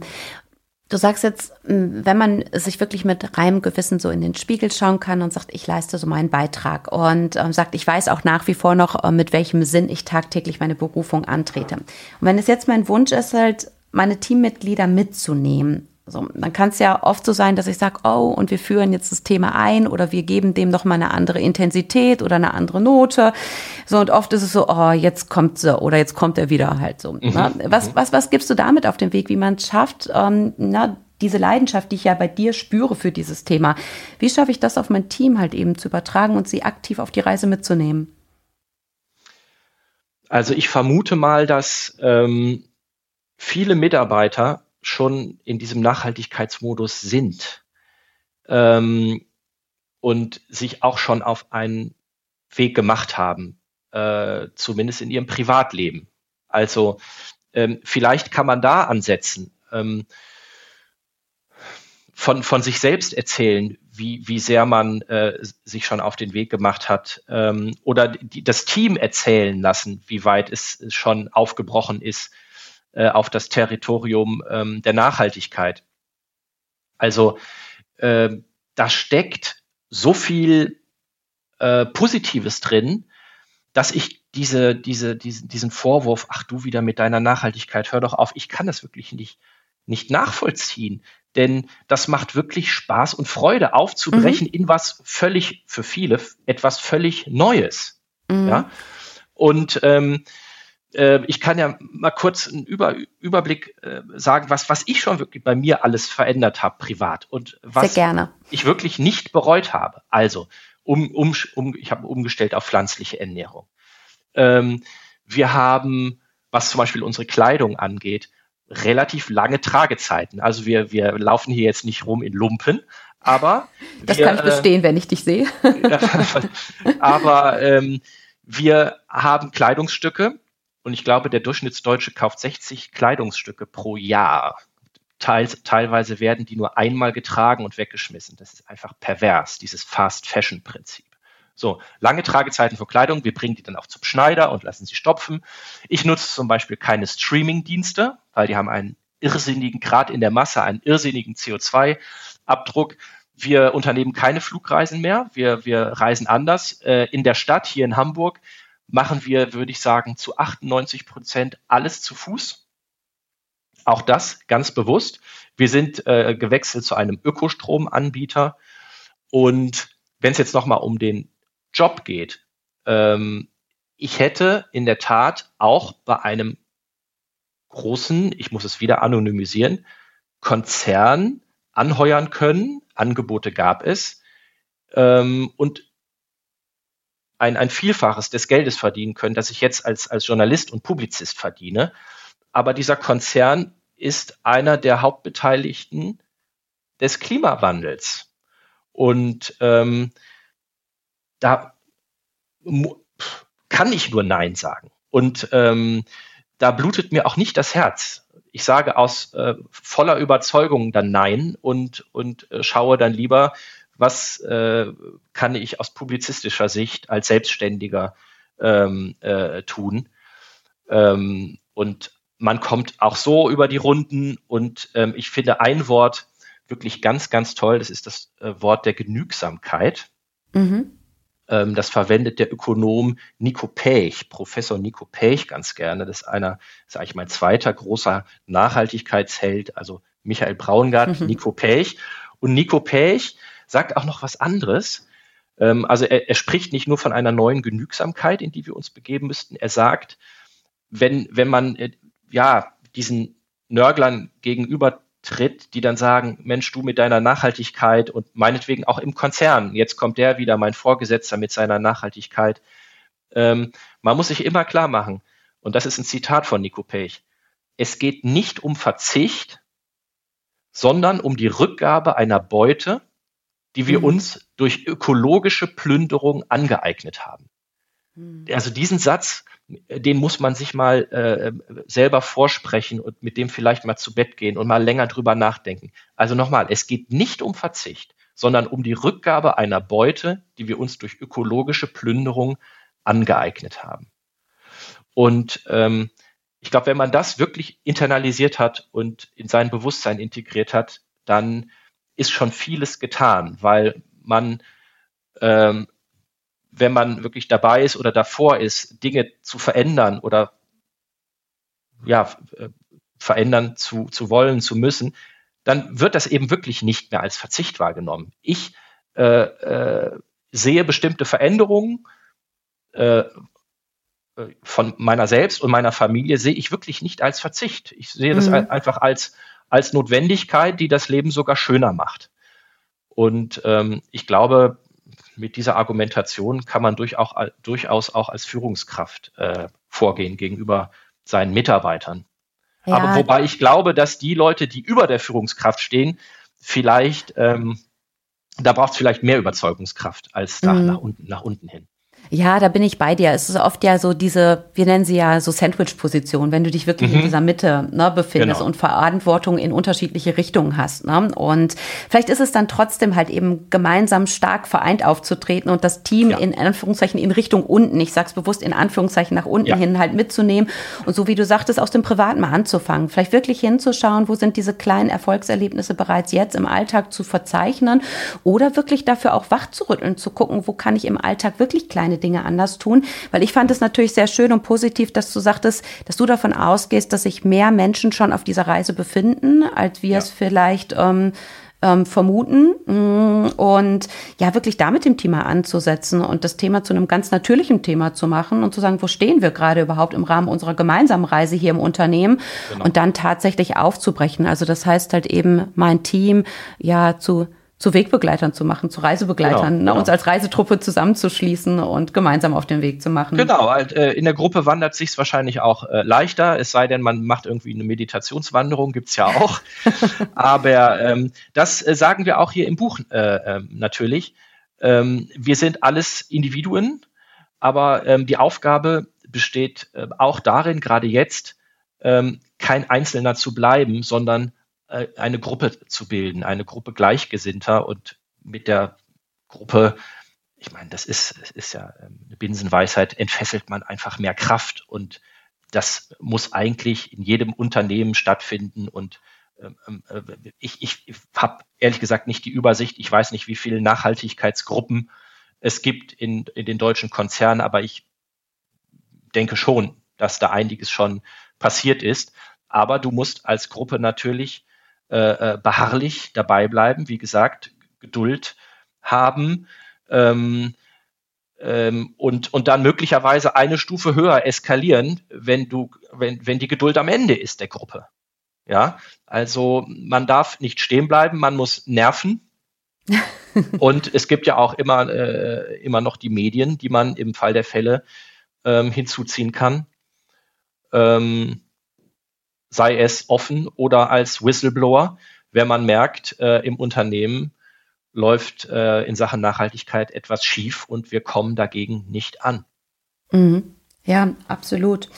[SPEAKER 1] Du sagst jetzt, wenn man sich wirklich mit reinem Gewissen so in den Spiegel schauen kann und sagt, ich leiste so meinen Beitrag und ähm, sagt, ich weiß auch nach wie vor noch, äh, mit welchem Sinn ich tagtäglich meine Berufung antrete. Und wenn es jetzt mein Wunsch ist, halt meine Teammitglieder mitzunehmen. So, dann kann es ja oft so sein, dass ich sage, oh, und wir führen jetzt das Thema ein oder wir geben dem noch mal eine andere Intensität oder eine andere Note. So, und oft ist es so, oh, jetzt kommt sie oder jetzt kommt er wieder halt so. Mhm. Ne? Was, mhm. was, was gibst du damit auf den Weg, wie man es schafft, ähm, na, diese Leidenschaft, die ich ja bei dir spüre für dieses Thema, wie schaffe ich das auf mein Team halt eben zu übertragen und sie aktiv auf die Reise mitzunehmen?
[SPEAKER 3] Also ich vermute mal, dass ähm, viele Mitarbeiter schon in diesem Nachhaltigkeitsmodus sind ähm, und sich auch schon auf einen Weg gemacht haben, äh, zumindest in ihrem Privatleben. Also ähm, vielleicht kann man da ansetzen, ähm, von, von sich selbst erzählen, wie, wie sehr man äh, sich schon auf den Weg gemacht hat, ähm, oder die, das Team erzählen lassen, wie weit es schon aufgebrochen ist äh, auf das Territorium ähm, der Nachhaltigkeit. Also äh, da steckt so viel äh, Positives drin, dass ich diese, diese, diesen, diesen Vorwurf, ach du wieder mit deiner Nachhaltigkeit, hör doch auf, ich kann das wirklich nicht, nicht nachvollziehen. Denn das macht wirklich Spaß und Freude, aufzubrechen mhm. in was völlig, für viele, etwas völlig Neues. Mhm. Ja. Und ähm, äh, ich kann ja mal kurz einen Über, Überblick äh, sagen, was, was ich schon wirklich bei mir alles verändert habe, privat und was ich wirklich nicht bereut habe. Also, um, um, um, ich habe umgestellt auf pflanzliche Ernährung. Ähm, wir haben, was zum Beispiel unsere Kleidung angeht, relativ lange Tragezeiten. Also wir, wir laufen hier jetzt nicht rum in Lumpen, aber
[SPEAKER 1] das wir, kann ich bestehen, äh, wenn ich dich sehe.
[SPEAKER 3] aber ähm, wir haben Kleidungsstücke, und ich glaube, der Durchschnittsdeutsche kauft 60 Kleidungsstücke pro Jahr. Teils, teilweise werden die nur einmal getragen und weggeschmissen. Das ist einfach pervers, dieses Fast-Fashion-Prinzip. So, lange Tragezeiten für Kleidung. Wir bringen die dann auch zum Schneider und lassen sie stopfen. Ich nutze zum Beispiel keine Streaming-Dienste, weil die haben einen irrsinnigen Grad in der Masse, einen irrsinnigen CO2-Abdruck. Wir unternehmen keine Flugreisen mehr. Wir, wir reisen anders. Äh, in der Stadt, hier in Hamburg, machen wir, würde ich sagen, zu 98 Prozent alles zu Fuß. Auch das ganz bewusst. Wir sind äh, gewechselt zu einem Ökostromanbieter. Und wenn es jetzt nochmal um den Job geht, ähm, ich hätte in der Tat auch bei einem großen, ich muss es wieder anonymisieren, Konzern anheuern können. Angebote gab es. Ähm, und ein, ein Vielfaches des Geldes verdienen können, das ich jetzt als, als Journalist und Publizist verdiene. Aber dieser Konzern ist einer der Hauptbeteiligten des Klimawandels. Und ähm, da kann ich nur Nein sagen. Und ähm, da blutet mir auch nicht das Herz. Ich sage aus äh, voller Überzeugung dann Nein und, und äh, schaue dann lieber, was äh, kann ich aus publizistischer Sicht als Selbstständiger ähm, äh, tun. Ähm, und man kommt auch so über die Runden und ähm, ich finde ein Wort wirklich ganz, ganz toll, das ist das äh, Wort der Genügsamkeit. Mhm. Ähm, das verwendet der Ökonom Nico Pech, Professor Nico Pech ganz gerne. Das ist einer, sage ich mein zweiter großer Nachhaltigkeitsheld, also Michael Braungart, mhm. Nico Pech. Und Nico Pech sagt auch noch was anderes. Ähm, also er, er spricht nicht nur von einer neuen Genügsamkeit, in die wir uns begeben müssten. Er sagt, wenn, wenn man äh, ja diesen Nörglern gegenüber tritt, die dann sagen, Mensch, du mit deiner Nachhaltigkeit und meinetwegen auch im Konzern, jetzt kommt der wieder, mein Vorgesetzter mit seiner Nachhaltigkeit. Ähm, man muss sich immer klar machen, und das ist ein Zitat von Nico Pech, es geht nicht um Verzicht, sondern um die Rückgabe einer Beute, die wir mhm. uns durch ökologische Plünderung angeeignet haben. Mhm. Also diesen Satz den muss man sich mal äh, selber vorsprechen und mit dem vielleicht mal zu Bett gehen und mal länger drüber nachdenken. Also nochmal, es geht nicht um Verzicht, sondern um die Rückgabe einer Beute, die wir uns durch ökologische Plünderung angeeignet haben. Und ähm, ich glaube, wenn man das wirklich internalisiert hat und in sein Bewusstsein integriert hat, dann ist schon vieles getan, weil man ähm, wenn man wirklich dabei ist oder davor ist, Dinge zu verändern oder ja, äh, verändern zu, zu wollen, zu müssen, dann wird das eben wirklich nicht mehr als Verzicht wahrgenommen. Ich äh, äh, sehe bestimmte Veränderungen äh, äh von meiner selbst und meiner Familie sehe ich wirklich nicht als Verzicht. Ich sehe das mhm. einfach als, als Notwendigkeit, die das Leben sogar schöner macht. Und ähm, ich glaube, mit dieser Argumentation kann man durch auch, durchaus auch als Führungskraft äh, vorgehen gegenüber seinen Mitarbeitern. Ja. Aber wobei ich glaube, dass die Leute, die über der Führungskraft stehen, vielleicht, ähm, da braucht es vielleicht mehr Überzeugungskraft als nach, mhm. nach, unten, nach unten hin.
[SPEAKER 1] Ja, da bin ich bei dir. Es ist oft ja so diese, wir nennen sie ja so Sandwich-Position, wenn du dich wirklich mhm. in dieser Mitte ne, befindest genau. und Verantwortung in unterschiedliche Richtungen hast. Ne? Und vielleicht ist es dann trotzdem halt eben gemeinsam stark vereint aufzutreten und das Team ja. in Anführungszeichen in Richtung unten, ich sag's bewusst in Anführungszeichen nach unten ja. hin halt mitzunehmen und so wie du sagtest, aus dem Privaten mal anzufangen. Vielleicht wirklich hinzuschauen, wo sind diese kleinen Erfolgserlebnisse bereits jetzt im Alltag zu verzeichnen oder wirklich dafür auch wach zu rütteln, zu gucken, wo kann ich im Alltag wirklich kleine Dinge anders tun. Weil ich fand es natürlich sehr schön und positiv, dass du sagtest, dass du davon ausgehst, dass sich mehr Menschen schon auf dieser Reise befinden, als wir ja. es vielleicht ähm, ähm, vermuten. Mm, und ja, wirklich da mit dem Thema anzusetzen und das Thema zu einem ganz natürlichen Thema zu machen und zu sagen, wo stehen wir gerade überhaupt im Rahmen unserer gemeinsamen Reise hier im Unternehmen genau. und dann tatsächlich aufzubrechen. Also das heißt halt eben, mein Team ja zu zu Wegbegleitern zu machen, zu Reisebegleitern, genau, ne, genau. uns als Reisetruppe zusammenzuschließen und gemeinsam auf den Weg zu machen.
[SPEAKER 3] Genau, halt, äh, in der Gruppe wandert sich wahrscheinlich auch äh, leichter, es sei denn, man macht irgendwie eine Meditationswanderung, gibt's ja auch. Aber ähm, das äh, sagen wir auch hier im Buch äh, äh, natürlich. Ähm, wir sind alles Individuen, aber ähm, die Aufgabe besteht äh, auch darin, gerade jetzt, ähm, kein Einzelner zu bleiben, sondern eine Gruppe zu bilden, eine Gruppe Gleichgesinnter und mit der Gruppe, ich meine, das ist, ist ja ähm, eine Binsenweisheit, entfesselt man einfach mehr Kraft und das muss eigentlich in jedem Unternehmen stattfinden und ähm, ähm, äh, ich, ich habe ehrlich gesagt nicht die Übersicht. Ich weiß nicht, wie viele Nachhaltigkeitsgruppen es gibt in, in den deutschen Konzernen, aber ich denke schon, dass da einiges schon passiert ist. Aber du musst als Gruppe natürlich äh, äh, beharrlich dabei bleiben, wie gesagt, Geduld haben ähm, ähm, und, und dann möglicherweise eine Stufe höher eskalieren, wenn du, wenn, wenn die Geduld am Ende ist der Gruppe. Ja, also man darf nicht stehen bleiben, man muss nerven. und es gibt ja auch immer, äh, immer noch die Medien, die man im Fall der Fälle ähm, hinzuziehen kann. Ähm, sei es offen oder als Whistleblower, wenn man merkt, äh, im Unternehmen läuft äh, in Sachen Nachhaltigkeit etwas schief und wir kommen dagegen nicht an.
[SPEAKER 1] Mhm. Ja, absolut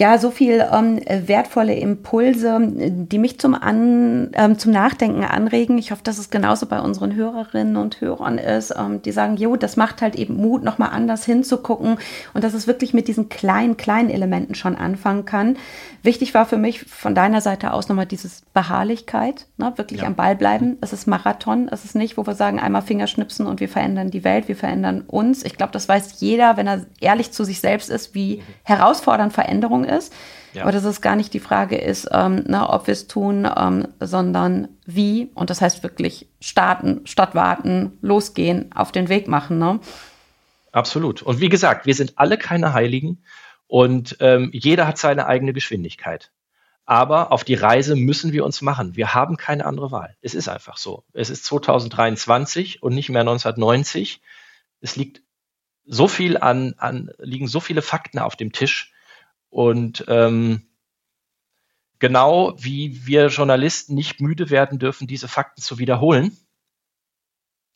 [SPEAKER 1] ja, so viel ähm, wertvolle Impulse, die mich zum, An, ähm, zum Nachdenken anregen. Ich hoffe, dass es genauso bei unseren Hörerinnen und Hörern ist, ähm, die sagen, jo, das macht halt eben Mut, nochmal anders hinzugucken und dass es wirklich mit diesen kleinen, kleinen Elementen schon anfangen kann. Wichtig war für mich von deiner Seite aus nochmal dieses Beharrlichkeit, ne, wirklich ja. am Ball bleiben. Es ist Marathon, es ist nicht, wo wir sagen, einmal Fingerschnipsen und wir verändern die Welt, wir verändern uns. Ich glaube, das weiß jeder, wenn er ehrlich zu sich selbst ist, wie mhm. herausfordernd Veränderung ist. Ja. Aber dass es gar nicht die Frage ist, ähm, ne, ob wir es tun, ähm, sondern wie. Und das heißt wirklich starten, statt warten, losgehen, auf den Weg machen. Ne?
[SPEAKER 3] Absolut. Und wie gesagt, wir sind alle keine Heiligen und ähm, jeder hat seine eigene Geschwindigkeit. Aber auf die Reise müssen wir uns machen. Wir haben keine andere Wahl. Es ist einfach so. Es ist 2023 und nicht mehr 1990. Es liegt so viel an, an liegen so viele Fakten auf dem Tisch und ähm, genau wie wir Journalisten nicht müde werden dürfen, diese Fakten zu wiederholen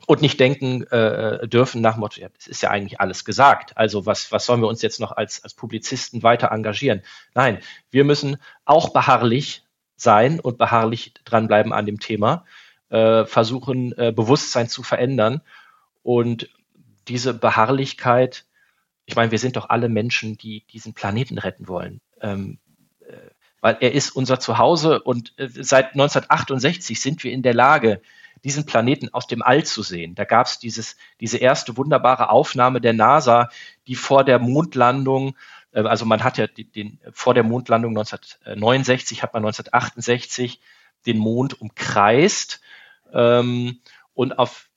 [SPEAKER 3] und nicht denken äh, dürfen nach Motto, ja, das ist ja eigentlich alles gesagt. Also was, was sollen wir uns jetzt noch als, als Publizisten weiter engagieren? Nein, wir müssen auch beharrlich sein und beharrlich dranbleiben an dem Thema, äh, versuchen, äh, Bewusstsein zu verändern. Und diese Beharrlichkeit ich meine, wir sind doch alle Menschen, die diesen Planeten retten wollen. Ähm, äh, weil er ist unser Zuhause und äh, seit 1968 sind wir in der Lage, diesen Planeten aus dem All zu sehen. Da gab es diese erste wunderbare Aufnahme der NASA, die vor der Mondlandung, äh, also man hat ja den, den, vor der Mondlandung 1969, hat man 1968 den Mond umkreist ähm, und auf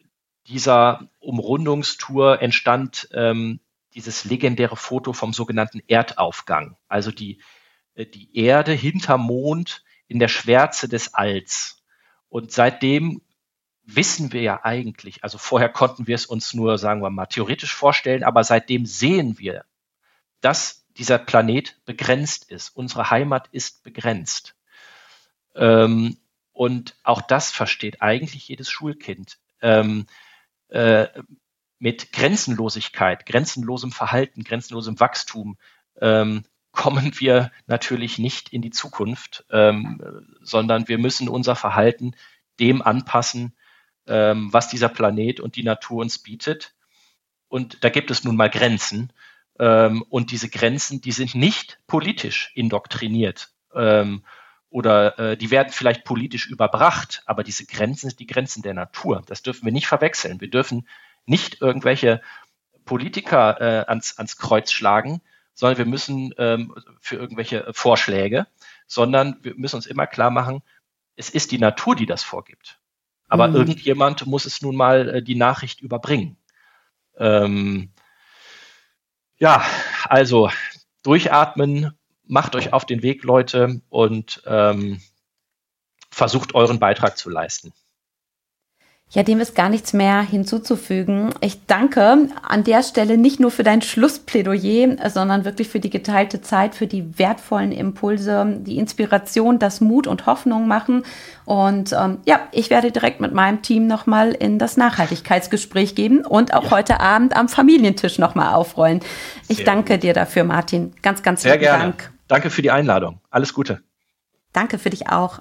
[SPEAKER 3] dieser Umrundungstour entstand ähm, dieses legendäre Foto vom sogenannten Erdaufgang, also die, äh, die Erde hinter Mond in der Schwärze des Alls. Und seitdem wissen wir ja eigentlich, also vorher konnten wir es uns nur, sagen wir mal, theoretisch vorstellen, aber seitdem sehen wir, dass dieser Planet begrenzt ist. Unsere Heimat ist begrenzt. Ähm, und auch das versteht eigentlich jedes Schulkind. Ähm, äh, mit Grenzenlosigkeit, grenzenlosem Verhalten, grenzenlosem Wachstum ähm, kommen wir natürlich nicht in die Zukunft, ähm, sondern wir müssen unser Verhalten dem anpassen, ähm, was dieser Planet und die Natur uns bietet. Und da gibt es nun mal Grenzen. Ähm, und diese Grenzen, die sind nicht politisch indoktriniert ähm, oder äh, die werden vielleicht politisch überbracht, aber diese Grenzen sind die Grenzen der Natur. Das dürfen wir nicht verwechseln. Wir dürfen nicht irgendwelche Politiker äh, ans, ans Kreuz schlagen, sondern wir müssen ähm, für irgendwelche Vorschläge, sondern wir müssen uns immer klar machen, es ist die Natur, die das vorgibt. Aber mhm. irgendjemand muss es nun mal äh, die Nachricht überbringen. Ähm, ja, also durchatmen, macht euch auf den Weg, Leute, und ähm, versucht euren Beitrag zu leisten.
[SPEAKER 1] Ja, dem ist gar nichts mehr hinzuzufügen. Ich danke an der Stelle nicht nur für dein Schlussplädoyer, sondern wirklich für die geteilte Zeit, für die wertvollen Impulse, die Inspiration, das Mut und Hoffnung machen. Und ähm, ja, ich werde direkt mit meinem Team nochmal in das Nachhaltigkeitsgespräch geben und auch ja. heute Abend am Familientisch nochmal aufrollen. Ich Sehr danke gut. dir dafür, Martin. Ganz, ganz
[SPEAKER 3] Sehr gerne. Dank. Danke für die Einladung. Alles Gute.
[SPEAKER 1] Danke für dich auch.